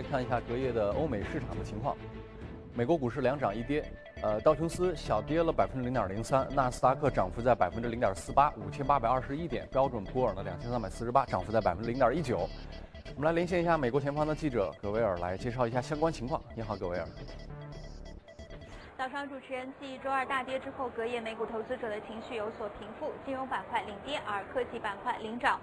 来看一下隔夜的欧美市场的情况。美国股市两涨一跌，呃，道琼斯小跌了百分之零点零三，纳斯达克涨幅在百分之零点四八，五千八百二十一点，标准普尔呢两千三百四十八，涨幅在百分之零点一九。我们来连线一下美国前方的记者葛维尔，来介绍一下相关情况。你好，葛维尔。早上，主持人继周二大跌之后，隔夜美股投资者的情绪有所平复，金融板块领跌，而科技板块领涨。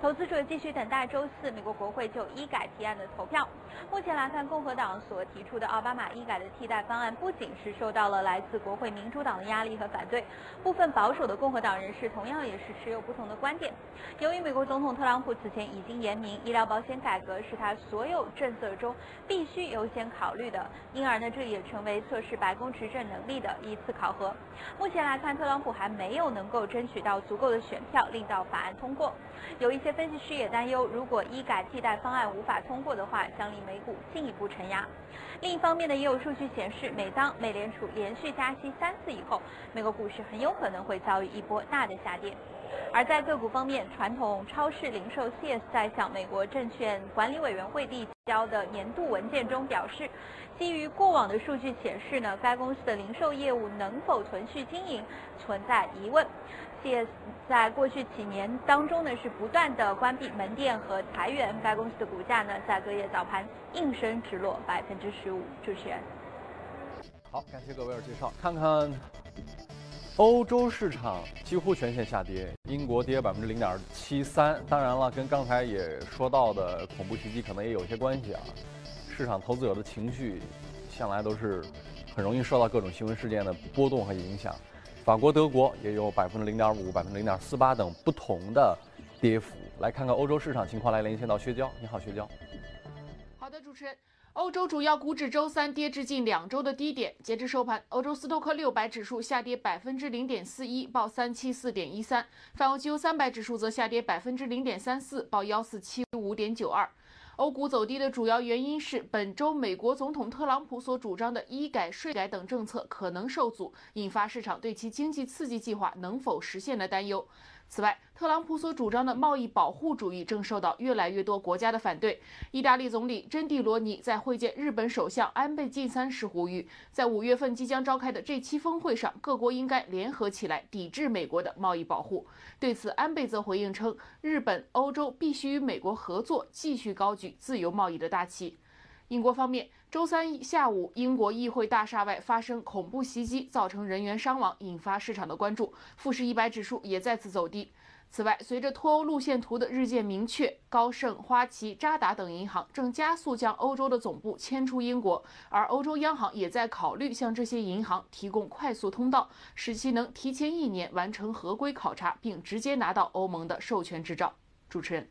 投资者继续等待周四美国国会就医改提案的投票。目前来看，共和党所提出的奥巴马医改的替代方案，不仅是受到了来自国会民主党的压力和反对，部分保守的共和党人士同样也是持有不同的观点。由于美国总统特朗普此前已经言明，医疗保险改革是他所有政策中必须优先考虑的，因而呢，这也成为测试白宫执政能力的一次考核。目前来看，特朗普还没有能够争取到足够的选票，令到法案通过。有一些分析师也担忧，如果医改替代方案无法通过的话，将令美股进一步承压。另一方面呢，也有数据显示，每当美联储连续加息三次以后，美国股市很有可能会遭遇一波大的下跌。而在个股方面，传统超市零售 CS 在向美国证券管理委员会递交的年度文件中表示，基于过往的数据显示呢，该公司的零售业务能否存续经营存在疑问。CS 在过去几年当中呢，是不断的关闭门店和裁员，该公司的股价呢，在隔夜早盘应声直落百分之十五。主持人，好，感谢各位的介绍，看看。欧洲市场几乎全线下跌，英国跌百分之零点七三。当然了，跟刚才也说到的恐怖袭击可能也有些关系啊。市场投资者的情绪向来都是很容易受到各种新闻事件的波动和影响。法国、德国也有百分之零点五、百分之零点四八等不同的跌幅。来看看欧洲市场情况，来连线到薛娇。你好，薛娇。好的，主持人。欧洲主要股指周三跌至近两周的低点。截至收盘，欧洲斯托克六百指数下跌百分之零点四一，报三七四点一三；泛欧期油三百指数则下跌百分之零点三四，报幺四七五点九二。欧股走低的主要原因是本周美国总统特朗普所主张的医改、税改等政策可能受阻，引发市场对其经济刺激计划能否实现的担忧。此外，特朗普所主张的贸易保护主义正受到越来越多国家的反对。意大利总理珍蒂罗尼在会见日本首相安倍晋三时呼吁，在五月份即将召开的这期峰会上，各国应该联合起来抵制美国的贸易保护。对此，安倍则回应称，日本、欧洲必须与美国合作，继续高举自由贸易的大旗。英国方面，周三下午，英国议会大厦外发生恐怖袭击，造成人员伤亡，引发市场的关注。富时一百指数也再次走低。此外，随着脱欧路线图的日渐明确，高盛、花旗、渣打等银行正加速将欧洲的总部迁出英国，而欧洲央行也在考虑向这些银行提供快速通道，使其能提前一年完成合规考察，并直接拿到欧盟的授权执照。主持人。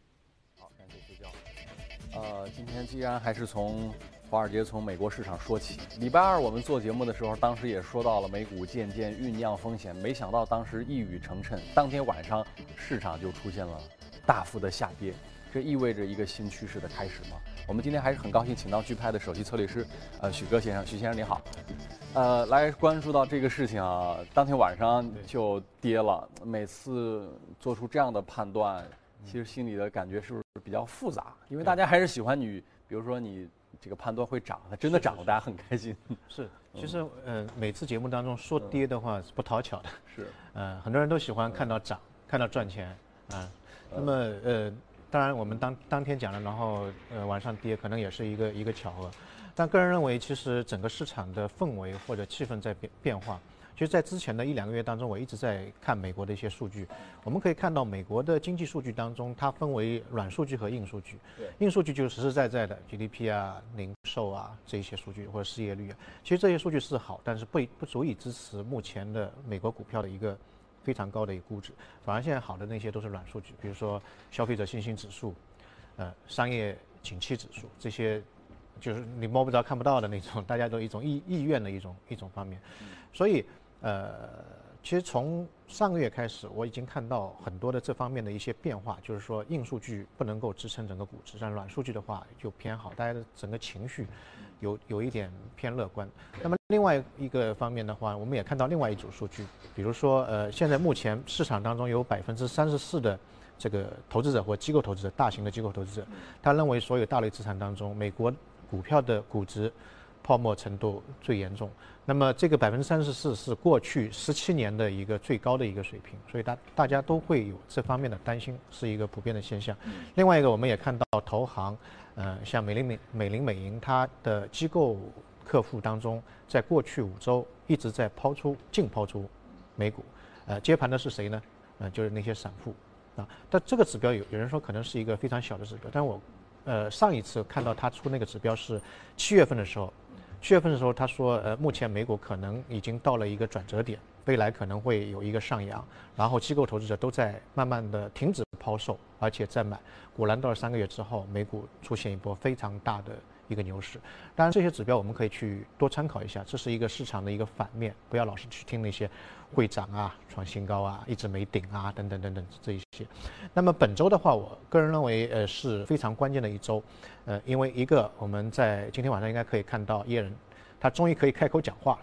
呃，今天既然还是从华尔街、从美国市场说起。礼拜二我们做节目的时候，当时也说到了美股渐渐酝酿风险，没想到当时一语成谶，当天晚上市场就出现了大幅的下跌，这意味着一个新趋势的开始吗？我们今天还是很高兴请到巨派的首席策略师，呃，许哥先生，许先生您好，呃，来关注到这个事情啊，当天晚上就跌了，每次做出这样的判断。其实心里的感觉是不是比较复杂？因为大家还是喜欢你，比如说你这个判断会涨，它真的涨了，大家很开心。是，其实呃，每次节目当中说跌的话是不讨巧的。是，呃，很多人都喜欢看到涨，看到赚钱啊。那么呃，当然我们当当天讲了，然后呃晚上跌，可能也是一个一个巧合。但个人认为，其实整个市场的氛围或者气氛在变变化。其实，在之前的一两个月当中，我一直在看美国的一些数据。我们可以看到，美国的经济数据当中，它分为软数据和硬数据。硬数据就是实实在在的 GDP 啊、零售啊这一些数据或者失业率啊。其实这些数据是好，但是不不足以支持目前的美国股票的一个非常高的一个估值。反而现在好的那些都是软数据，比如说消费者信心指数、呃商业景气指数这些，就是你摸不着、看不到的那种，大家都一种意意愿的一种一种方面。所以。呃，其实从上个月开始，我已经看到很多的这方面的一些变化，就是说硬数据不能够支撑整个股市，但软数据的话就偏好，大家的整个情绪有有一点偏乐观。那么另外一个方面的话，我们也看到另外一组数据，比如说呃，现在目前市场当中有百分之三十四的这个投资者或机构投资者，大型的机构投资者，他认为所有大类资产当中，美国股票的估值泡沫程度最严重。那么这个百分之三十四是过去十七年的一个最高的一个水平，所以大大家都会有这方面的担心，是一个普遍的现象。另外一个，我们也看到投行，呃，像美林美美林美银，它的机构客户当中，在过去五周一直在抛出净抛出美股，呃，接盘的是谁呢？呃，就是那些散户。啊，但这个指标有有人说可能是一个非常小的指标，但我，呃，上一次看到他出那个指标是七月份的时候，七月份的时候他说，呃，目前美股可能已经到了一个转折点，未来可能会有一个上扬，然后机构投资者都在慢慢的停止抛售，而且在买，果然到了三个月之后，美股出现一波非常大的。一个牛市，当然这些指标我们可以去多参考一下，这是一个市场的一个反面，不要老是去听那些会涨啊、创新高啊、一直没顶啊等等等等这一些。那么本周的话，我个人认为呃是非常关键的一周，呃，因为一个我们在今天晚上应该可以看到耶伦，他终于可以开口讲话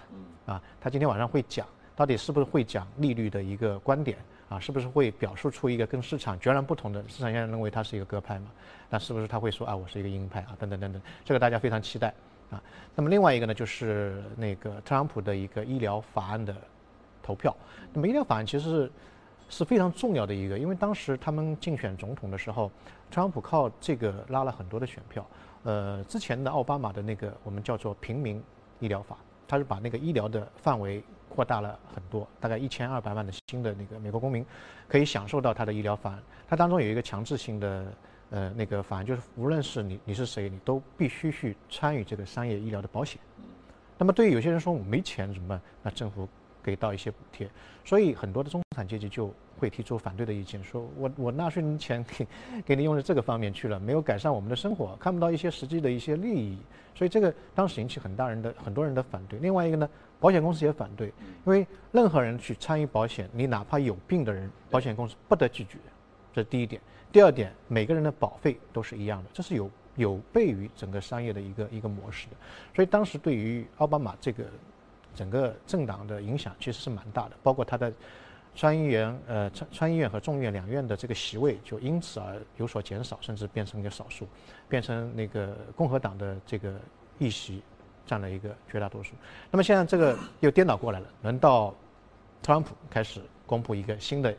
了，啊，他今天晚上会讲，到底是不是会讲利率的一个观点？啊，是不是会表述出一个跟市场截然不同的？市场现在认为他是一个鸽派嘛？那是不是他会说啊，我是一个鹰派啊？等等等等，这个大家非常期待啊。那么另外一个呢，就是那个特朗普的一个医疗法案的投票。那么医疗法案其实是是非常重要的一个，因为当时他们竞选总统的时候，特朗普靠这个拉了很多的选票。呃，之前的奥巴马的那个我们叫做平民医疗法，他是把那个医疗的范围。扩大了很多，大概一千二百万的新的那个美国公民可以享受到他的医疗法案。它当中有一个强制性的呃那个法案，就是无论是你你是谁，你都必须去参与这个商业医疗的保险。那么对于有些人说我没钱怎么办？那政府给到一些补贴，所以很多的中产阶级就会提出反对的意见，说我我纳税人钱给给你用在这个方面去了，没有改善我们的生活，看不到一些实际的一些利益，所以这个当时引起很大人的很多人的反对。另外一个呢？保险公司也反对，因为任何人去参与保险，你哪怕有病的人，保险公司不得拒绝，这是第一点。第二点，每个人的保费都是一样的，这是有有悖于整个商业的一个一个模式的。所以当时对于奥巴马这个整个政党的影响其实是蛮大的，包括他的参议员呃参参议院和众议院两院的这个席位就因此而有所减少，甚至变成一个少数，变成那个共和党的这个议席。占了一个绝大多数。那么现在这个又颠倒过来了，轮到特朗普开始公布一个新的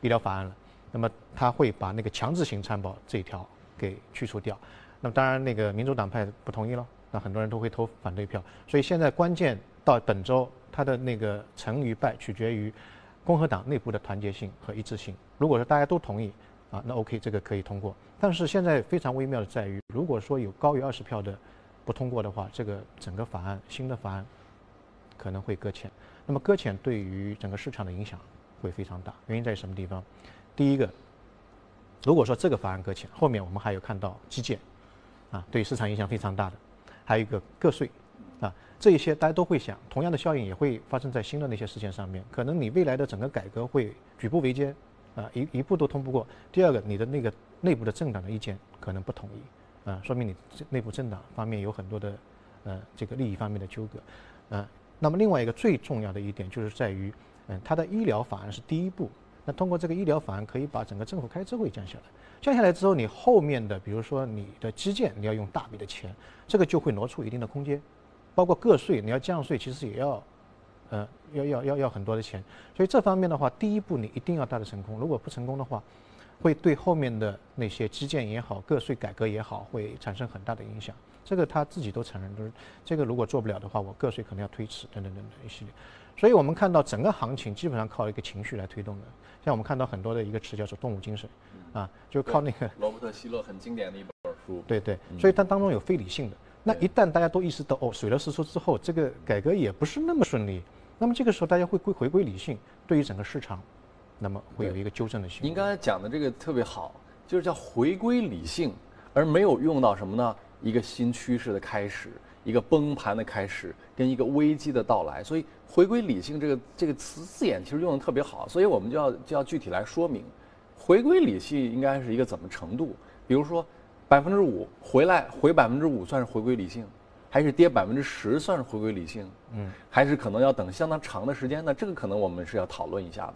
医疗法案了。那么他会把那个强制性参保这一条给去除掉。那么当然那个民主党派不同意了，那很多人都会投反对票。所以现在关键到本周，他的那个成与败取决于共和党内部的团结性和一致性。如果说大家都同意啊，那 OK 这个可以通过。但是现在非常微妙的在于，如果说有高于二十票的。不通过的话，这个整个法案新的法案可能会搁浅。那么搁浅对于整个市场的影响会非常大。原因在什么地方？第一个，如果说这个法案搁浅，后面我们还有看到基建，啊，对市场影响非常大的。还有一个个税，啊，这一些大家都会想，同样的效应也会发生在新的那些事件上面。可能你未来的整个改革会举步维艰，啊，一一步都通不过。第二个，你的那个内部的政党的意见可能不统一。啊，说明你内部政党方面有很多的，呃，这个利益方面的纠葛，啊，那么另外一个最重要的一点就是在于，嗯，它的医疗法案是第一步，那通过这个医疗法案可以把整个政府开支会降下来，降下来之后，你后面的比如说你的基建你要用大笔的钱，这个就会挪出一定的空间，包括个税你要降税，其实也要，呃，要要要要很多的钱，所以这方面的话，第一步你一定要大的成功，如果不成功的话。会对后面的那些基建也好、个税改革也好，会产生很大的影响。这个他自己都承认，就是这个如果做不了的话，我个税可能要推迟等等等等一系列。所以我们看到整个行情基本上靠一个情绪来推动的。像我们看到很多的一个词叫做“动物精神”，啊，就靠那个罗伯特希勒很经典的一本书。对对，所以它当中有非理性的。那一旦大家都意识到哦，水落石出之后，这个改革也不是那么顺利，那么这个时候大家会归回归理性，对于整个市场。那么会有一个纠正的行为。您刚才讲的这个特别好，就是叫回归理性，而没有用到什么呢？一个新趋势的开始，一个崩盘的开始，跟一个危机的到来。所以“回归理性”这个这个词字眼其实用的特别好。所以我们就要就要具体来说明，回归理性应该是一个怎么程度？比如说，百分之五回来回百分之五算是回归理性，还是跌百分之十算是回归理性？嗯，还是可能要等相当长的时间呢？这个可能我们是要讨论一下的。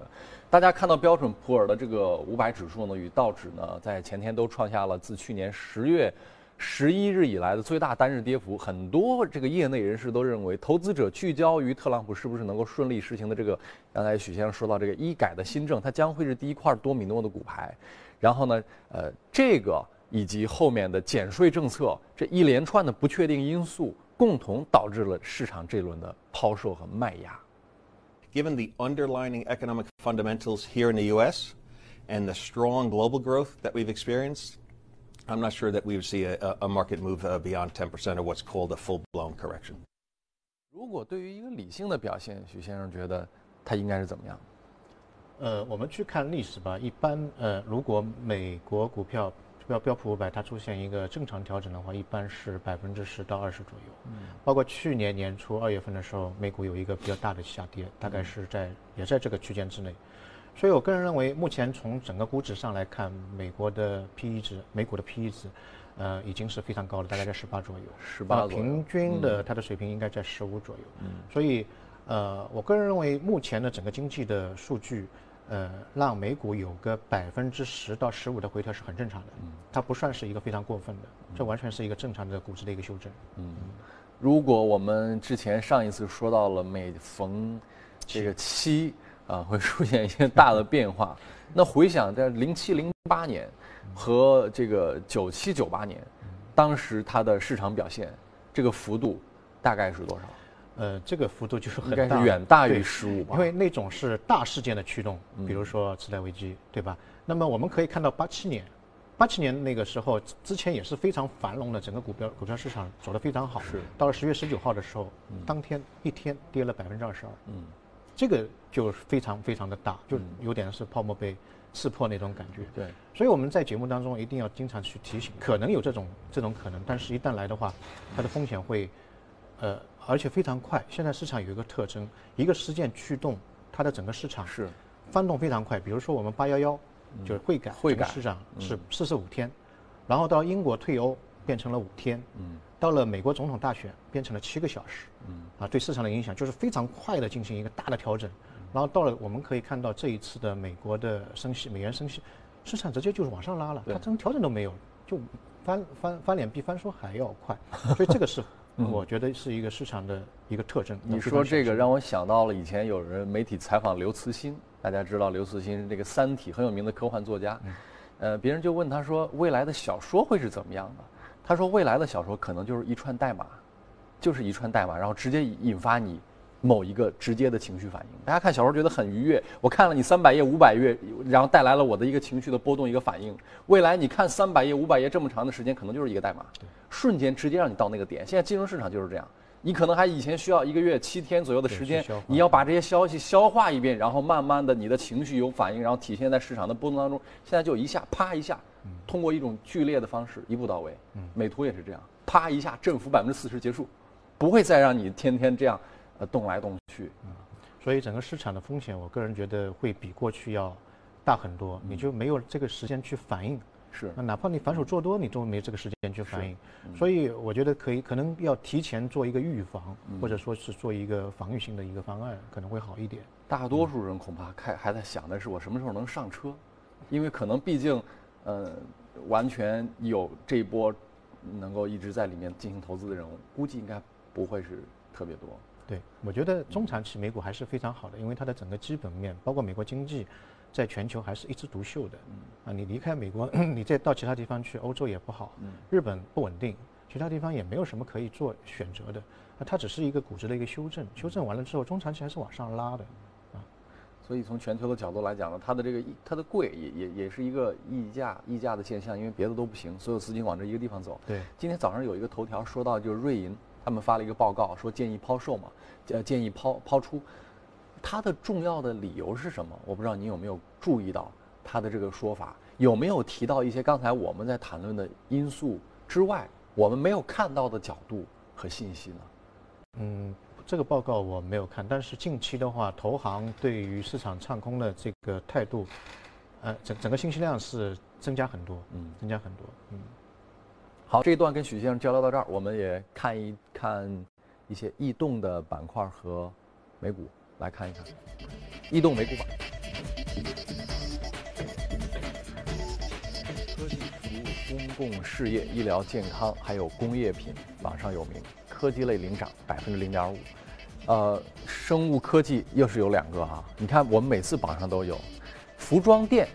大家看到标准普尔的这个五百指数呢，与道指呢，在前天都创下了自去年十月十一日以来的最大单日跌幅。很多这个业内人士都认为，投资者聚焦于特朗普是不是能够顺利实行的这个，刚才许先生说到这个医改的新政，它将会是第一块多米诺的骨牌。然后呢，呃，这个。以及后面的减税政策这一连串的不确定因素，共同导致了市场这轮的抛售和卖压。Given the underlying economic fundamentals here in the U.S. and the strong global growth that we've experienced, I'm not sure that we would see a, a market move uh, beyond 10% or what's called a full-blown correction. 如果对于一个理性的表现，许先生觉得它应该是怎么样？呃，我们去看历史吧。一般，呃，如果美国股票标标普五百它出现一个正常调整的话，一般是百分之十到二十左右。嗯，包括去年年初二月份的时候，美股有一个比较大的下跌，大概是在也在这个区间之内。所以我个人认为，目前从整个估值上来看，美国的 P/E 值，美股的 P/E 值，呃，已经是非常高了，大概在十八左右。十八平均的它的水平应该在十五左右。嗯，所以，呃，我个人认为，目前的整个经济的数据。呃，让美股有个百分之十到十五的回调是很正常的，它不算是一个非常过分的，这完全是一个正常的股市的一个修正。嗯，如果我们之前上一次说到了每逢这个七。啊会出现一些大的变化，那回想在零七零八年和这个九七九八年，当时它的市场表现这个幅度大概是多少？呃，这个幅度就是很大，远大于十五因为那种是大事件的驱动，比如说次贷危机，对吧？那么我们可以看到八七年，八七年那个时候之前也是非常繁荣的，整个股票股票市场走得非常好。是。到了十月十九号的时候，当天一天跌了百分之二十二。嗯。这个就非常非常的大，就有点是泡沫被刺破那种感觉。对。所以我们在节目当中一定要经常去提醒，可能有这种这种可能，但是一旦来的话，它的风险会，呃。而且非常快。现在市场有一个特征，一个事件驱动它的整个市场是翻动非常快。比如说我们八幺幺就是汇改，汇改市场是四十五天，然后到英国退欧变成了五天，嗯，到了美国总统大选变成了七个小时，嗯，啊，对市场的影响就是非常快的进行一个大的调整。然后到了我们可以看到这一次的美国的升息，美元升息，市场直接就是往上拉了，它这种调整都没有，就翻翻翻脸比翻书还要快。所以这个是。我觉得是一个市场的一个特征。你说这个让我想到了以前有人媒体采访刘慈欣，大家知道刘慈欣这个《三体》很有名的科幻作家，呃，别人就问他说未来的小说会是怎么样的？他说未来的小说可能就是一串代码，就是一串代码，然后直接引发你。某一个直接的情绪反应，大家看小说觉得很愉悦。我看了你三百页、五百页，然后带来了我的一个情绪的波动、一个反应。未来你看三百页、五百页这么长的时间，可能就是一个代码，瞬间直接让你到那个点。现在金融市场就是这样，你可能还以前需要一个月、七天左右的时间，你要把这些消息消化一遍，然后慢慢的你的情绪有反应，然后体现在市场的波动当中。现在就一下啪一下，通过一种剧烈的方式一步到位。美图也是这样，啪一下振幅百分之四十结束，不会再让你天天这样。动来动去，嗯，所以整个市场的风险，我个人觉得会比过去要大很多。你就没有这个时间去反应，是。那哪怕你反手做多，你都没这个时间去反应。所以我觉得可以，可能要提前做一个预防，或者说是做一个防御性的一个方案，可能会好一点。大多数人恐怕开还在想的是我什么时候能上车，因为可能毕竟，呃，完全有这一波能够一直在里面进行投资的人，估计应该不会是特别多。对，我觉得中长期美股还是非常好的，因为它的整个基本面，包括美国经济，在全球还是一枝独秀的。啊，你离开美国，你再到其他地方去，欧洲也不好，日本不稳定，其他地方也没有什么可以做选择的。那它只是一个估值的一个修正，修正完了之后，中长期还是往上拉的。啊，所以从全球的角度来讲呢，它的这个它的贵也也也是一个溢价溢价的现象，因为别的都不行，所有资金往这一个地方走。对，今天早上有一个头条说到，就是瑞银他们发了一个报告，说建议抛售嘛。呃，建议抛抛出，它的重要的理由是什么？我不知道你有没有注意到它的这个说法，有没有提到一些刚才我们在谈论的因素之外，我们没有看到的角度和信息呢？嗯，这个报告我没有看，但是近期的话，投行对于市场唱空的这个态度，呃，整整个信息量是增加很多，嗯，增加很多，嗯。好，这一段跟许先生交流到这儿，我们也看一看一些异动的板块和美股，来看一看异动美股榜。科技服务、公共事业、医疗健康，还有工业品榜上有名，科技类领涨百分之零点五。呃，生物科技又是有两个哈，你看我们每次榜上都有，服装店，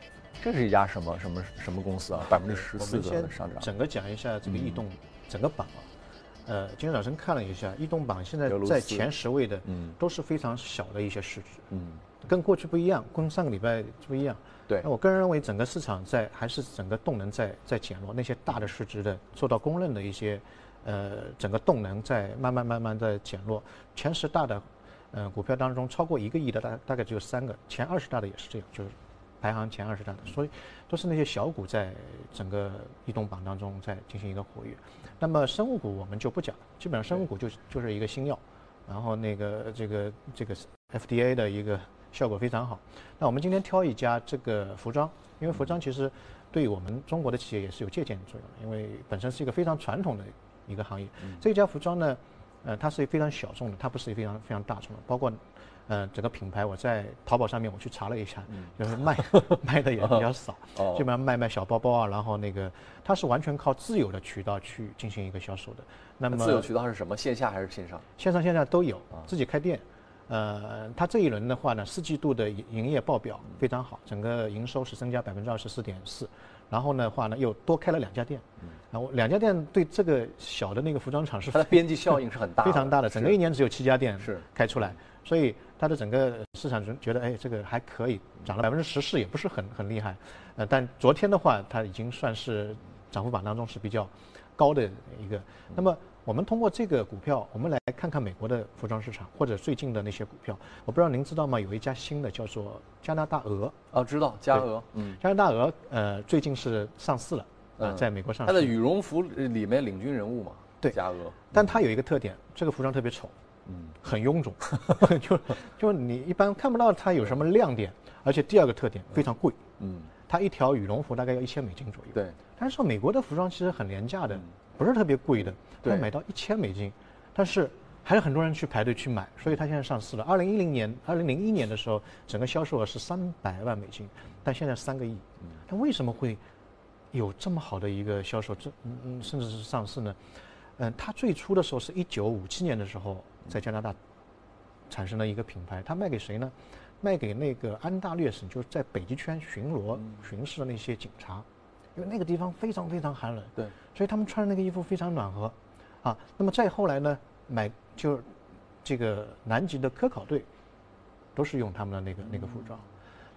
这是一家什么什么什么公司啊？百分之十四的上涨。整个讲一下这个异动整个榜啊，呃，今天早晨看了一下异动榜，现在在前十位的，嗯，都是非常小的一些市值，嗯，跟过去不一样，跟上个礼拜不一样。对，那我个人认为整个市场在还是整个动能在在减弱，那些大的市值的受到公认的一些。呃，整个动能在慢慢慢慢的减弱，前十大的，呃，股票当中超过一个亿的大大概只有三个，前二十大的也是这样，就是排行前二十大的，所以都是那些小股在整个移动榜当中在进行一个活跃。那么生物股我们就不讲了，基本上生物股就是就是一个新药，然后那个这个这个 FDA 的一个效果非常好。那我们今天挑一家这个服装，因为服装其实对我们中国的企业也是有借鉴作用的，因为本身是一个非常传统的。一个行业，这家服装呢，呃，它是非常小众的，它不是非常非常大众的。包括，呃，整个品牌我在淘宝上面我去查了一下，就是卖 卖的也比较少，基本上卖卖小包包啊，然后那个它是完全靠自有的渠道去进行一个销售的。那么自有渠道是什么？线下还是线上？线上线下都有，自己开店。呃，它这一轮的话呢，四季度的营业报表非常好，整个营收是增加百分之二十四点四。然后的话呢，又多开了两家店，然后两家店对这个小的那个服装厂是它的边际效应是很大，非常大的。整个一年只有七家店是开出来，所以它的整个市场觉得，哎，这个还可以，涨了百分之十四，也不是很很厉害。呃，但昨天的话，它已经算是涨幅榜当中是比较高的一个。那么。我们通过这个股票，我们来看看美国的服装市场或者最近的那些股票。我不知道您知道吗？有一家新的叫做加拿大鹅。哦，知道加鹅。嗯，加拿大鹅呃最近是上市了，呃，在美国上市。它的羽绒服里面领军人物嘛。对，加鹅。但它有一个特点，这个服装特别丑，嗯，很臃肿，就就你一般看不到它有什么亮点。而且第二个特点非常贵，嗯，它一条羽绒服大概要一千美金左右。对。但是说美国的服装其实很廉价的。不是特别贵的，它买到一千美金，但是还有很多人去排队去买，所以它现在上市了。二零一零年、二零零一年的时候，整个销售额是三百万美金，但现在三个亿。它为什么会有这么好的一个销售，这嗯嗯，甚至是上市呢？嗯，它最初的时候是一九五七年的时候在加拿大产生了一个品牌，它卖给谁呢？卖给那个安大略省，就是在北极圈巡逻巡视的那些警察。因为那个地方非常非常寒冷，对，所以他们穿的那个衣服非常暖和，啊，那么再后来呢，买就这个南极的科考队都是用他们的那个那个服装，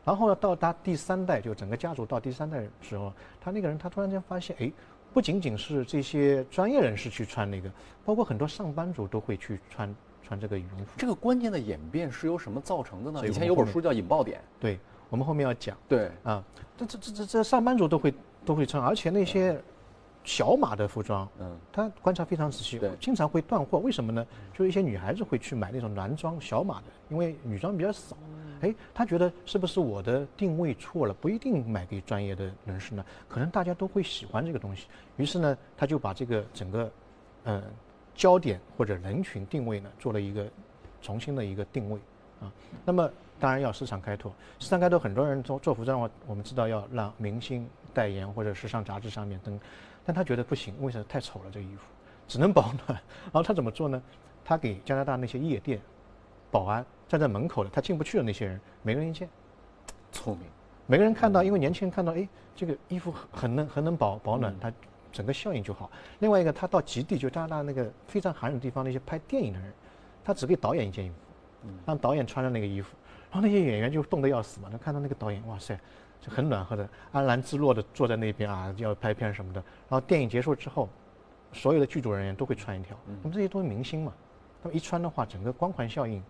然后呢，到达第三代，就整个家族到第三代的时候，他那个人他突然间发现，哎，不仅仅是这些专业人士去穿那个，包括很多上班族都会去穿穿这个羽绒服。这个关键的演变是由什么造成的呢？以前有本书叫《引爆点》，对我们后面要讲。对啊，这这这这这上班族都会。都会穿，而且那些小码的服装，嗯，他观察非常仔细，对，经常会断货。为什么呢？就是一些女孩子会去买那种男装小码的，因为女装比较少。哎，他觉得是不是我的定位错了？不一定买给专业的人士呢，可能大家都会喜欢这个东西。于是呢，他就把这个整个，呃，焦点或者人群定位呢，做了一个重新的一个定位啊。那么当然要市场开拓，市场开拓很多人做做服装的话，我们知道要让明星。代言或者时尚杂志上面登，但他觉得不行，为什么太丑了？这个衣服只能保暖。然后他怎么做呢？他给加拿大那些夜店保安站在门口的，他进不去的那些人，每个人一件。聪明。每个人看到，因为年轻人看到，哎，这个衣服很能很能保保暖，他整个效应就好。另外一个，他到极地，就加拿大那个非常寒冷的地方，那些拍电影的人，他只给导演一件衣服，让导演穿着那个衣服，然后那些演员就冻得要死嘛。他看到那个导演，哇塞！就很暖和的，安然自若的坐在那边啊，要拍片什么的。然后电影结束之后，所有的剧组人员都会穿一条。那么这些都是明星嘛，那么一穿的话，整个光环效应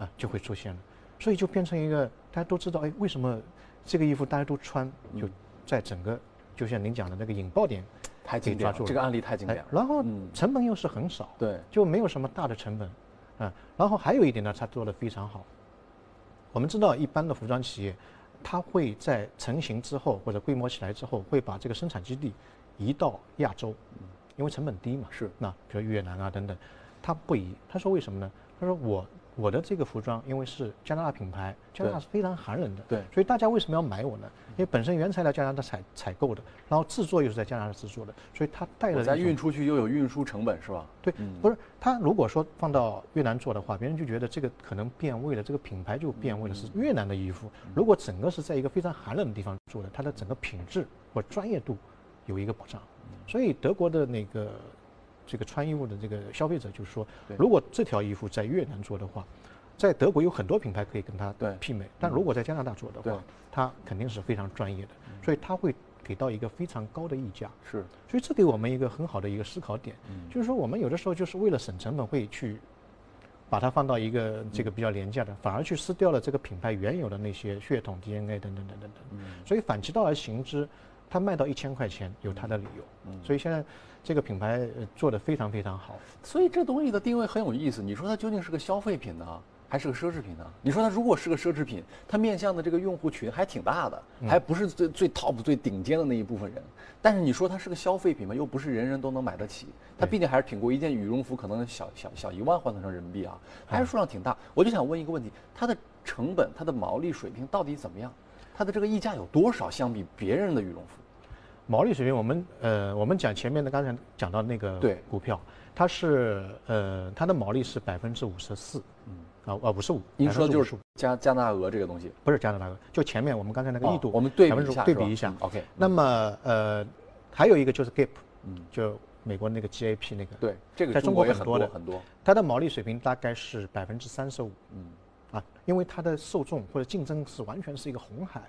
啊就会出现了。所以就变成一个大家都知道，哎，为什么这个衣服大家都穿？就在整个就像您讲的那个引爆点，太经典了。这个案例太经典了。然后成本又是很少，对，就没有什么大的成本，啊。然后还有一点呢，他做的非常好。我们知道一般的服装企业。它会在成型之后或者规模起来之后，会把这个生产基地移到亚洲，因因为成本低嘛。是那比如越南啊等等，他不移。他说为什么呢？他说我我的这个服装因为是加拿大品牌，加拿大是非常寒冷的，对所以大家为什么要买我呢？因为本身原材料加拿大采采购的，然后制作又是在加拿大制作的，所以它带了我再运出去又有运输成本是吧？对，嗯不是他如果说放到越南做的话，别人就觉得这个可能变味了，这个品牌就变味了，是越南的衣服。如果整个是在一个非常寒冷的地方做的，它的整个品质或专业度有一个保障。所以德国的那个这个穿衣服的这个消费者就是说，如果这条衣服在越南做的话，在德国有很多品牌可以跟它对。媲美，但如果在加拿大做的话，它肯定是非常专业的，所以它会给到一个非常高的溢价。是。所以这给我们一个很好的一个思考点，就是说我们有的时候就是为了省成本，会去把它放到一个这个比较廉价的，反而去撕掉了这个品牌原有的那些血统、DNA 等等等等等。所以反其道而行之，它卖到一千块钱有它的理由。所以现在这个品牌呃做得非常非常好。所以这东西的定位很有意思。你说它究竟是个消费品呢，还是个奢侈品呢？你说它如果是个奢侈品，它面向的这个用户群还挺大的，还不是最最 top 最顶尖的那一部分人。但是你说它是个消费品嘛，又不是人人都能买得起。它毕竟还是挺贵，一件羽绒服可能小小小一万换算成人民币啊，还是数量挺大。我就想问一个问题：它的成本、它的毛利水平到底怎么样？它的这个溢价有多少？相比别人的羽绒服？毛利水平，我们呃，我们讲前面的刚才讲到那个对。股票，它是呃，它的毛利是百分之五十四，嗯，啊啊五十五，您说的就是加加拿大鹅这个东西。不是加拿大鹅，就前面我们刚才那个哦易度，我们对比一下对比一下。嗯。OK 那么呃，还有一个就是 Gap，嗯。就美国那个 GAP 那个，对，这个在中国也很多的。很多。它的毛利水平大概是百分之三十五，嗯，啊，因为它的受众或者竞争是完全是一个红海，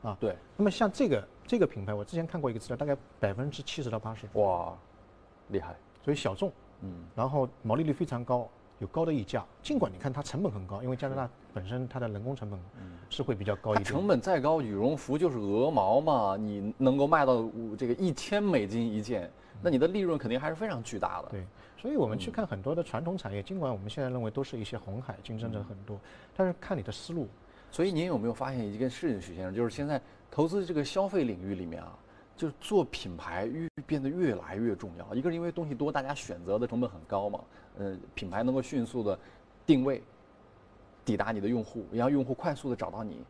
啊，对，那么像这个这个品牌，我之前看过一个资料，大概百分之七十到八十，哇，厉害。所以小众，嗯，然后毛利率非常高，有高的溢价。尽管你看它成本很高，因为加拿大本身它的人工成本是会比较高一点。成本再高，羽绒服就是鹅毛嘛，你能够卖到五这个一千美金一件，那你的利润肯定还是非常巨大的。对，所以我们去看很多的传统产业，尽管我们现在认为都是一些红海，竞争者很多，但是看你的思路。所以您有没有发现一件事情，许先生，就是现在投资这个消费领域里面啊，就是做品牌越变得越来越重要。一个是因为东西多，大家选择的成本很高嘛，呃，品牌能够迅速的定位，抵达你的用户，让用户快速的找到你，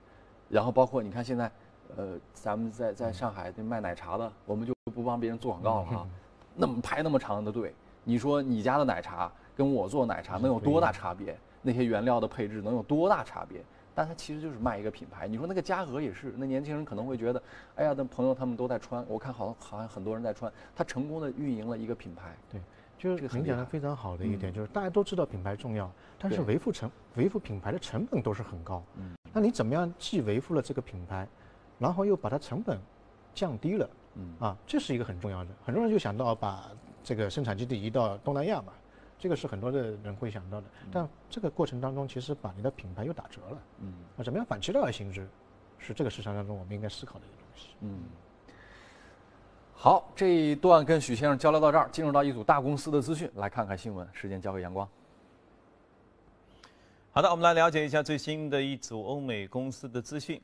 然后包括你看现在，呃，咱们在在上海那卖奶茶的，我们就不帮别人做广告了啊，那么排那么长的队，你说你家的奶茶跟我做奶茶能有多大差别？那些原料的配置能有多大差别？但它其实就是卖一个品牌。你说那个嘉禾也是，那年轻人可能会觉得，哎呀，那朋友他们都在穿，我看好像好像很多人在穿，他成功的运营了一个品牌。对，就是很厉害您讲的非常好的一点，嗯就是大家都知道品牌重要，但是维护成维护品牌的成本都是很高。嗯，那你怎么样既维护了这个品牌，然后又把它成本降低了？嗯啊，这是一个很重要的。很多人就想到把这个生产基地移到东南亚嘛，这个是很多的人会想到的。但这个过程当中，其实把你的品牌又打折了。嗯啊，怎么样反其道而行之，是这个市场当中我们应该思考的一个东西。嗯。好，这一段跟许先生交流到这儿，进入到一组大公司的资讯，来看看新闻。时间交给阳光。好的，我们来了解一下最新的一组欧美公司的资讯。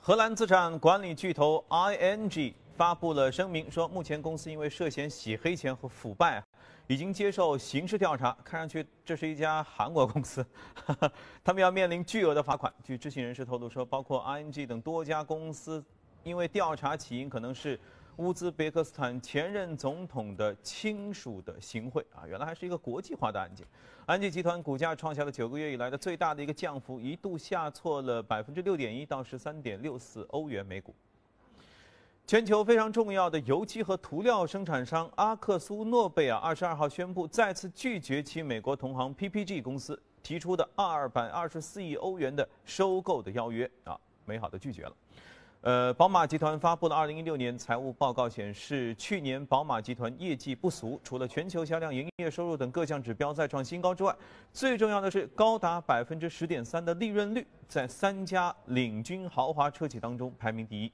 荷兰资产管理巨头 ING 发布了声明，说目前公司因为涉嫌洗黑钱和腐败，已经接受刑事调查。看上去这是一家韩国公司，他们要面临巨额的罚款。据知情人士透露说，包括 ING 等多家公司，因为调查起因可能是乌兹别克斯坦前任总统的亲属的行贿啊，原来还是一个国际化的案件。安吉集团股价创下了九个月以来的最大的一个降幅，一度下挫了百分之六点一到十三点六四欧元每股。全球非常重要的油漆和涂料生产商阿克苏诺贝尔二十二号宣布再次拒绝其美国同行 PPG 公司提出的二百二十四亿欧元的收购的邀约啊，美好的拒绝了。呃，宝马集团发布的二零一六年财务报告显示，去年宝马集团业绩不俗，除了全球销量、营业收入等各项指标再创新高之外，最重要的是高达百分之十点三的利润率，在三家领军豪华车企当中排名第一。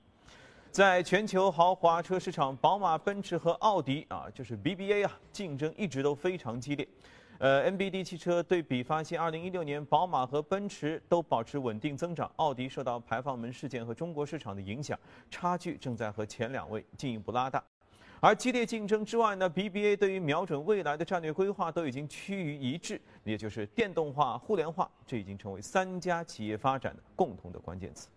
在全球豪华车市场，宝马、奔驰和奥迪啊，就是 BBA 啊，竞争一直都非常激烈。呃，NBD 汽车对比发现，二零一六年宝马和奔驰都保持稳定增长，奥迪受到排放门事件和中国市场的影响，差距正在和前两位进一步拉大。而激烈竞争之外呢，BBA 对于瞄准未来的战略规划都已经趋于一致，也就是电动化、互联化，这已经成为三家企业发展的共同的关键词。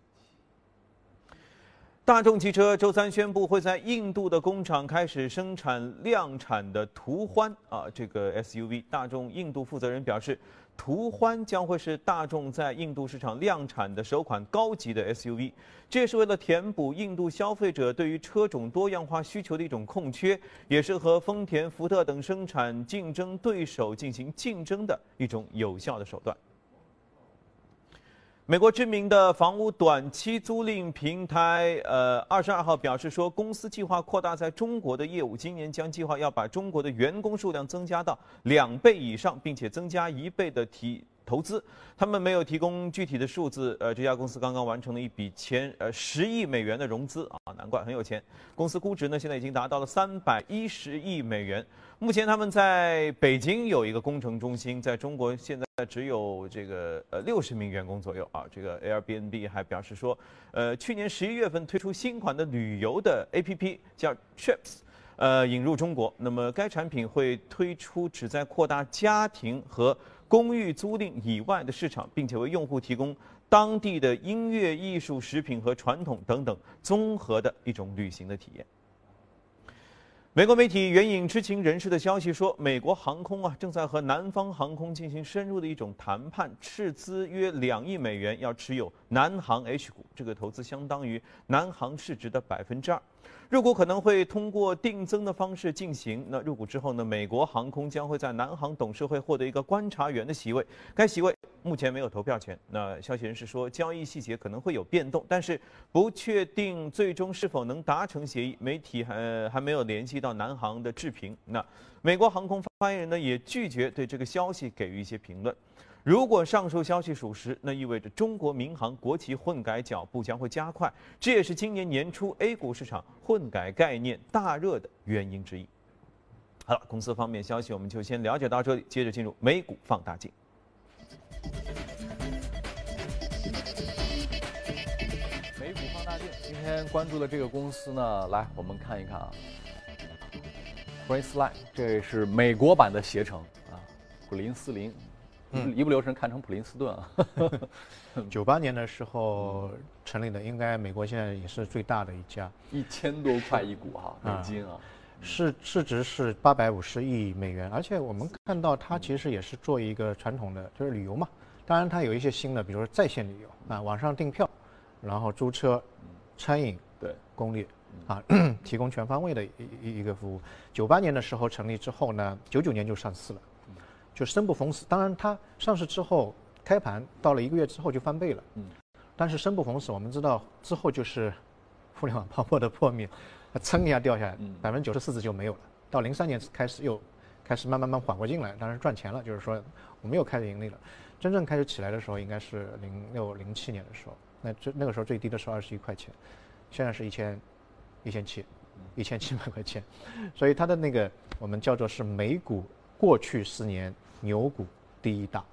大众汽车周三宣布，会在印度的工厂开始生产量产的途欢啊，这个 SUV。大众印度负责人表示，途欢将会是大众在印度市场量产的首款高级的 SUV。这也是为了填补印度消费者对于车种多样化需求的一种空缺，也是和丰田、福特等生产竞争对手进行竞争的一种有效的手段。美国知名的房屋短期租赁平台，呃，二十二号表示说，公司计划扩大在中国的业务，今年将计划要把中国的员工数量增加到两倍以上，并且增加一倍的提。投资，他们没有提供具体的数字。呃，这家公司刚刚完成了一笔千呃十亿美元的融资啊，难怪很有钱。公司估值呢现在已经达到了三百一十亿美元。目前他们在北京有一个工程中心，在中国现在只有这个呃六十名员工左右啊。这个 Airbnb 还表示说，呃，去年十一月份推出新款的旅游的 APP 叫 Trips，呃，引入中国。那么该产品会推出旨在扩大家庭和公寓租赁以外的市场，并且为用户提供当地的音乐、艺术、食品和传统等等综合的一种旅行的体验。美国媒体援引知情人士的消息说，美国航空啊正在和南方航空进行深入的一种谈判，斥资约两亿美元要持有南航 H 股，这个投资相当于南航市值的百分之二。入股可能会通过定增的方式进行。那入股之后呢？美国航空将会在南航董事会获得一个观察员的席位，该席位目前没有投票权。那消息人士说，交易细节可能会有变动，但是不确定最终是否能达成协议。媒体还还没有联系到南航的置评。那美国航空发言人呢，也拒绝对这个消息给予一些评论。如果上述消息属实，那意味着中国民航国企混改脚步将会加快，这也是今年年初 A 股市场混改概念大热的原因之一。好了，公司方面消息我们就先了解到这里，接着进入美股放大镜。美股放大镜，今天关注的这个公司呢，来我们看一看啊，Priceline，这是美国版的携程啊，普林斯林。一不留神看成普林斯顿啊！九八年的时候成立的，应该美国现在也是最大的一家，一千多块一股哈，美金啊，市市值是八百五十亿美元，而且我们看到它其实也是做一个传统的，就是旅游嘛。当然它有一些新的，比如说在线旅游啊，网上订票，然后租车、餐饮、对。攻略啊，提供全方位的一一一个服务。九八年的时候成立之后呢，九九年就上市了。就生不逢时，当然它上市之后开盘到了一个月之后就翻倍了，嗯，但是生不逢时，我们知道之后就是互联网泡沫的破灭，它噌一下掉下来，百分之九十四十就没有了。到零三年开始又开始慢慢慢缓过劲来，当然赚钱了，就是说我们又开始盈利了。真正开始起来的时候应该是零六零七年的时候，那这那个时候最低的时候二十一块钱，现在是一千一千七，一千七百块钱，所以它的那个我们叫做是美股过去十年。牛股第一大，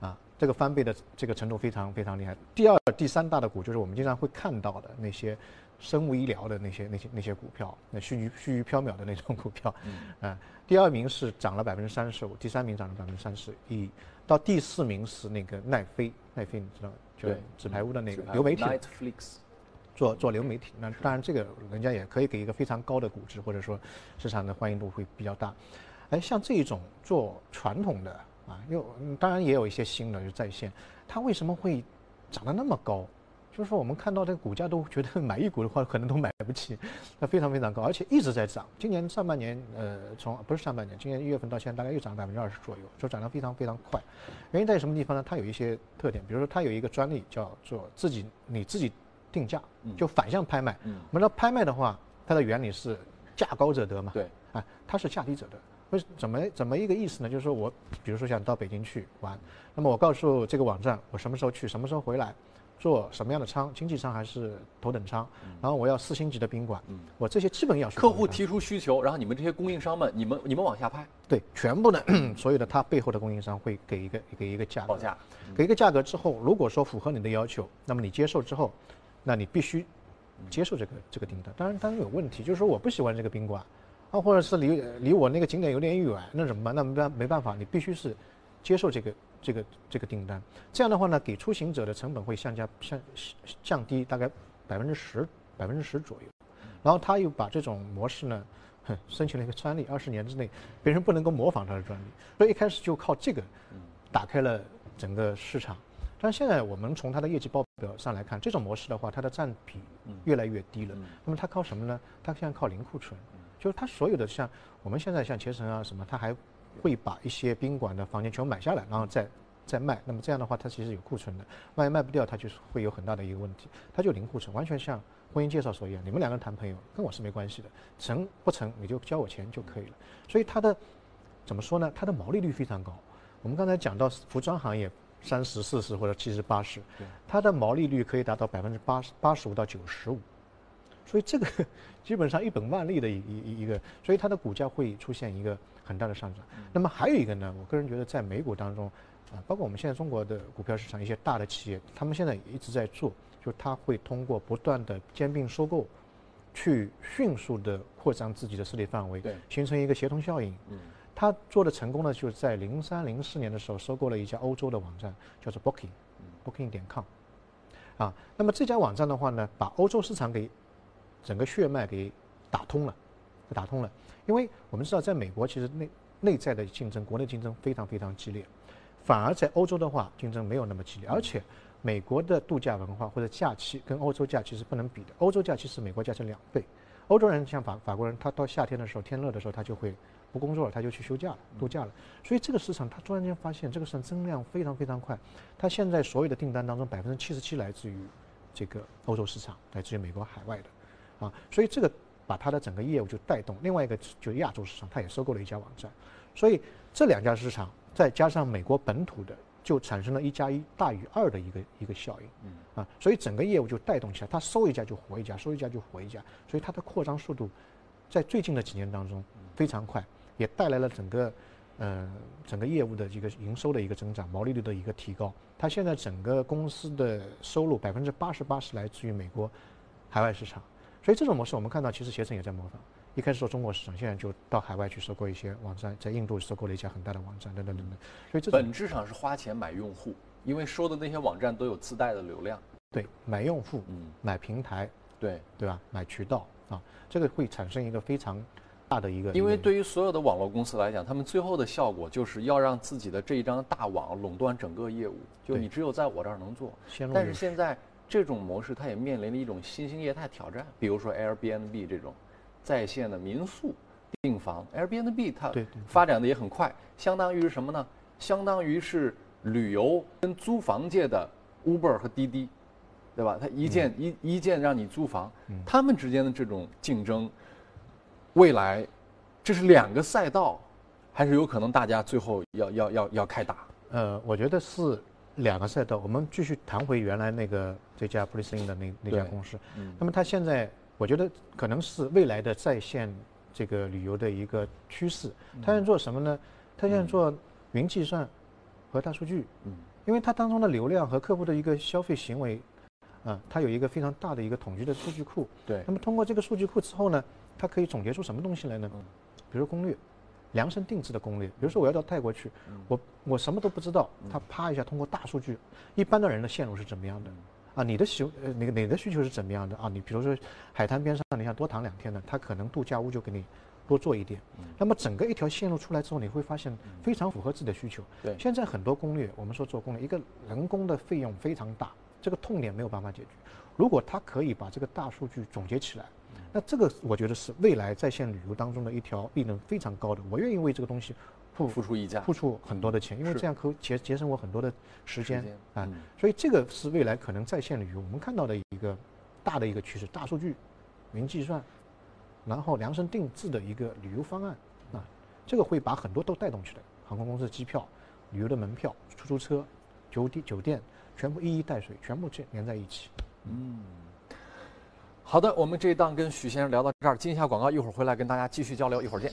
啊，这个翻倍的这个程度非常非常厉害。第二、第三大的股就是我们经常会看到的那些生物医疗的那些那些那些股票，那虚虚虚缥缈的那种股票，啊，第二名是涨了百分之三十五，第三名涨了百分之三十一，到第四名是那个奈飞，奈飞你知道，就纸牌屋的那个流媒体，做做流媒体。那当然这个人家也可以给一个非常高的估值，或者说市场的欢迎度会比较大。哎，像这一种做传统的啊，又当然也有一些新的就在线，它为什么会涨得那么高？就是说我们看到这个股价都觉得 买一股的话可能都买不起，它非常非常高，而且一直在涨。今年上半年，呃，从不是上半年，今年一月份到现在大概又涨了百分之二十左右，就涨得非常非常快。原因在什么地方呢？它有一些特点，比如说它有一个专利叫做自己你自己定价，就反向拍卖。我们说拍卖的话，它的原理是价高者得嘛？对，啊，它是价低者得。怎么怎么一个意思呢？就是说我，比如说想到北京去玩，那么我告诉这个网站，我什么时候去，什么时候回来，坐什么样的舱，经济舱还是头等舱，然后我要四星级的宾馆，我这些基本要求。客户提出需求，然后你们这些供应商们，你们你们往下拍。对，全部的 所有的他背后的供应商会给一个给一个价报价，给一个价格之后，如果说符合你的要求，那么你接受之后，那你必须接受这个这个订单。当然，当然有问题，就是说我不喜欢这个宾馆，啊，或者是离离我那个景点有点远，那怎么办？那没办没办法，你必须是接受这个这个这个订单。这样的话呢，给出行者的成本会降价降降低大概百分之十百分之十左右。然后他又把这种模式呢，申请了一个专利，二十年之内别人不能够模仿他的专利。所以一开始就靠这个打开了整个市场。但是现在我们从它的业绩报表上来看，这种模式的话，它的占比越来越低了。那么它靠什么呢？它现在靠零库存，就是它所有的像我们现在像携程啊什么，它还会把一些宾馆的房间全部买下来，然后再再卖。那么这样的话，它其实有库存的，万一卖不掉，它就是会有很大的一个问题。它就零库存，完全像婚姻介绍所一样，你们两个人谈朋友，跟我是没关系的，成不成你就交我钱就可以了。所以它的怎么说呢？它的毛利率非常高。我们刚才讲到服装行业。三十、四十或者七十、八十，它的毛利率可以达到百分之八十八十五到九十五，所以这个 基本上一本万利的一一一个，所以它的股价会出现一个很大的上涨。那么还有一个呢，我个人觉得在美股当中，啊，包括我们现在中国的股票市场一些大的企业，他们现在一直在做，就是它会通过不断的兼并收购，去迅速的扩张自己的势力范围，形成一个协同效应。他做的成功呢，就是在零三零四年的时候收购了一家欧洲的网站，叫做 Booking，Booking 点 com，啊，那么这家网站的话呢，把欧洲市场给整个血脉给打通了，打通了。因为我们知道，在美国其实内内在的竞争，国内竞争非常非常激烈，反而在欧洲的话，竞争没有那么激烈。而且美国的度假文化或者假期跟欧洲假期是不能比的，欧洲假期是美国假期两倍。欧洲人像法法国人，他到夏天的时候天热的时候，他就会。不工作了，他就去休假了，度假了。所以这个市场，他突然间发现这个市场增量非常非常快。他现在所有的订单当中，百分之七十七来自于这个欧洲市场，来自于美国海外的，啊，所以这个把它的整个业务就带动。另外一个就是亚洲市场，它也收购了一家网站，所以这两家市场再加上美国本土的，就产生了一加一大于二的一个一个效应，啊，所以整个业务就带动起来。它收一家就活一家，收一家就活一家，所以它的扩张速度在最近的几年当中非常快。也带来了整个，呃，整个业务的一个营收的一个增长，毛利率的一个提高。它现在整个公司的收入百分之八十八是来自于美国海外市场，所以这种模式我们看到，其实携程也在模仿。一开始做中国市场，现在就到海外去收购一些网站，在印度收购了一家很大的网站，等等等等。所以这本质上是花钱买用户，因为收的那些网站都有自带的流量。对，买用户，嗯，买平台，对，对吧？买渠道啊，这个会产生一个非常。大的一个，因为对于所有的网络公司来讲，他们最后的效果就是要让自己的这一张大网垄断整个业务，就你只有在我这儿能做。但是现在这种模式，它也面临了一种新兴业态挑战，比如说 Airbnb 这种在线的民宿订房，Airbnb 它发展的也很快，相当于是什么呢？相当于是旅游跟租房界的 Uber 和滴滴，对吧？它一键一一键让你租房，他们之间的这种竞争。未来，这是两个赛道，还是有可能大家最后要要要要开打？呃，我觉得是两个赛道。我们继续谈回原来那个这家 a c i n 的那那家公司。嗯。那么它现在，我觉得可能是未来的在线这个旅游的一个趋势。它现在做什么呢？它现在做云计算和大数据。嗯。因为它当中的流量和客户的一个消费行为，啊，它有一个非常大的一个统计的数据库。对。那么通过这个数据库之后呢？它可以总结出什么东西来呢？比如攻略，量身定制的攻略。比如说我要到泰国去，我我什么都不知道，他啪一下通过大数据，一般的人的线路是怎么样的？啊，你的需呃那个你的需求是怎么样的啊？你比如说海滩边上你想多躺两天的，他可能度假屋就给你多做一点。那么整个一条线路出来之后，你会发现非常符合自己的需求。对，现在很多攻略，我们说做攻略，一个人工的费用非常大，这个痛点没有办法解决。如果他可以把这个大数据总结起来。那这个我觉得是未来在线旅游当中的一条利润非常高的，我愿意为这个东西付付出溢价，付出很多的钱，因为这样可节节省我很多的时间啊。所以这个是未来可能在线旅游我们看到的一个大的一个趋势，大数据、云计算，然后量身定制的一个旅游方案啊，这个会把很多都带动起来，航空公司机票、旅游的门票、出租车、酒店酒店全部一衣带水，全部连连在一起，嗯。好的，我们这一档跟许先生聊到这儿，进一下广告，一会儿回来跟大家继续交流，一会儿见。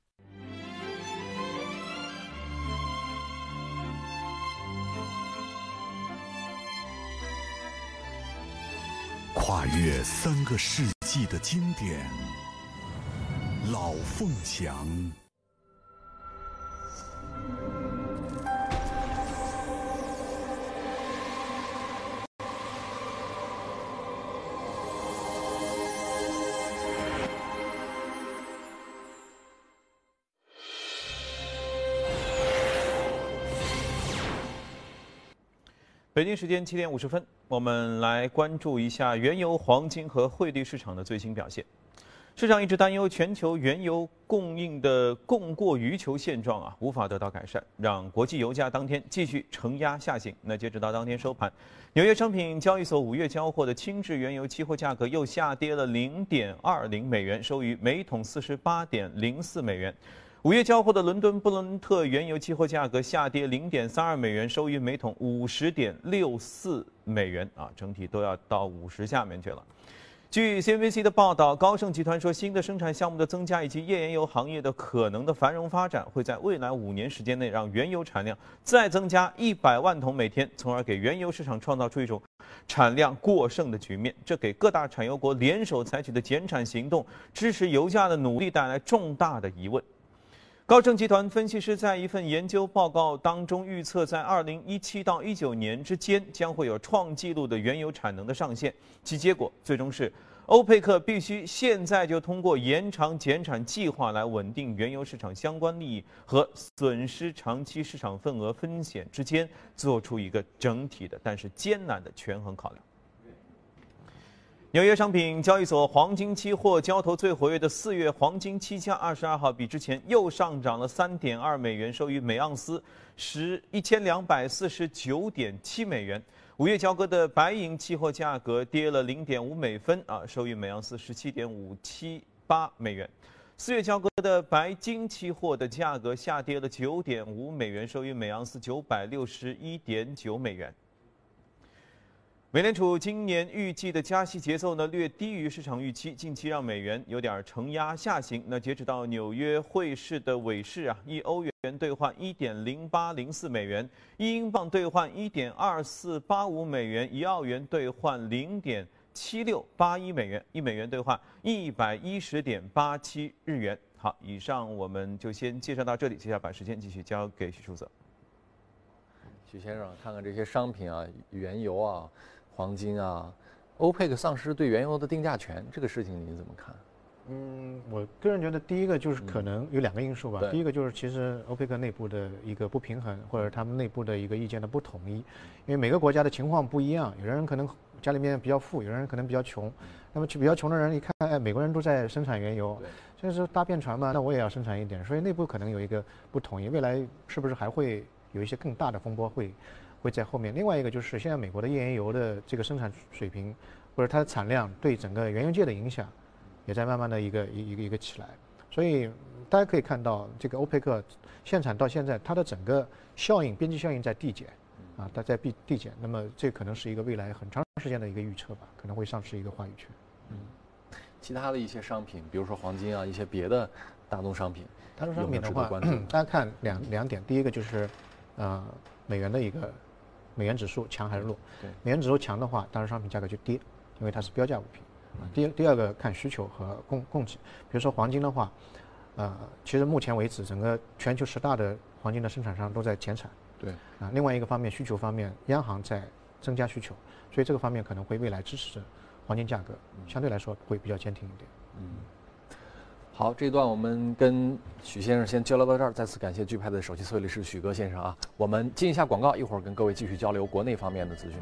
跨越三个世纪的经典，《老凤祥》。北京时间七点五十分，我们来关注一下原油、黄金和汇率市场的最新表现。市场一直担忧全球原油供应的供过于求现状啊无法得到改善，让国际油价当天继续承压下行。那截止到当天收盘，纽约商品交易所五月交货的轻质原油期货价格又下跌了零点二零美元，收于每桶四十八点零四美元。五月交货的伦敦布伦特原油期货价格下跌零点三二美元，收于每桶五十点六四美元啊，整体都要到五十下面去了。据 CNBC 的报道，高盛集团说，新的生产项目的增加以及页岩油行业的可能的繁荣发展，会在未来五年时间内让原油产量再增加一百万桶每天，从而给原油市场创造出一种产量过剩的局面。这给各大产油国联手采取的减产行动、支持油价的努力带来重大的疑问。高盛集团分析师在一份研究报告当中预测，在2017到19年之间将会有创纪录的原油产能的上限，其结果最终是，欧佩克必须现在就通过延长减产计划来稳定原油市场相关利益和损失长期市场份额风险之间做出一个整体的但是艰难的权衡考量。纽约商品交易所黄金期货交投最活跃的四月黄金期价，二十二号比之前又上涨了三点二美元，收于每盎司十一千两百四十九点七美元。五月交割的白银期货价格跌了零点五美分，啊，收于每盎司十七点五七八美元。四月交割的白金期货的价格下跌了九点五美元，收于每盎司九百六十一点九美元。美联储今年预计的加息节奏呢略低于市场预期，近期让美元有点承压下行。那截止到纽约汇市的尾市啊，一欧元兑换一点零八零四美元，一英镑兑换一点二四八五美元，一澳元兑换零点七六八一美元，一美元兑换一百一十点八七日元。好，以上我们就先介绍到这里，接下来把时间继续交给许书泽。许先生，看看这些商品啊，原油啊。黄金啊，欧佩克丧失对原油的定价权，这个事情你怎么看？嗯，我个人觉得第一个就是可能有两个因素吧。第一个就是其实欧佩克内部的一个不平衡，或者他们内部的一个意见的不统一，因为每个国家的情况不一样，有的人可能家里面比较富，有的人可能比较穷。那么比较穷的人一看，哎，美国人都在生产原油，这是搭便船嘛，那我也要生产一点，所以内部可能有一个不统一。未来是不是还会有一些更大的风波会？会在后面。另外一个就是现在美国的页岩油的这个生产水平，或者它的产量对整个原油界的影响，也在慢慢的一个一一个一个起来。所以大家可以看到，这个欧佩克限产到现在，它的整个效应边际效应在递减，啊，它在递递减。那么这可能是一个未来很长时间的一个预测吧，可能会丧失一个话语权。嗯，其他的一些商品，比如说黄金啊，一些别的大宗商品，大宗商品的话，大家看两两点，第一个就是，呃，美元的一个。美元指数强还是弱？对，美元指数强的话，当然商品价格就跌，因为它是标价物品。第第二个看需求和供供给，比如说黄金的话，呃，其实目前为止整个全球十大的黄金的生产商都在减产。对。啊，另外一个方面需求方面，央行在增加需求，所以这个方面可能会未来支持着黄金价格，相对来说会比较坚挺一点。嗯。好，这一段我们跟许先生先交流到这儿。再次感谢钜派的首席策略师许戈先生啊。我们进一下广告，一会儿跟各位继续交流国内方面的资讯。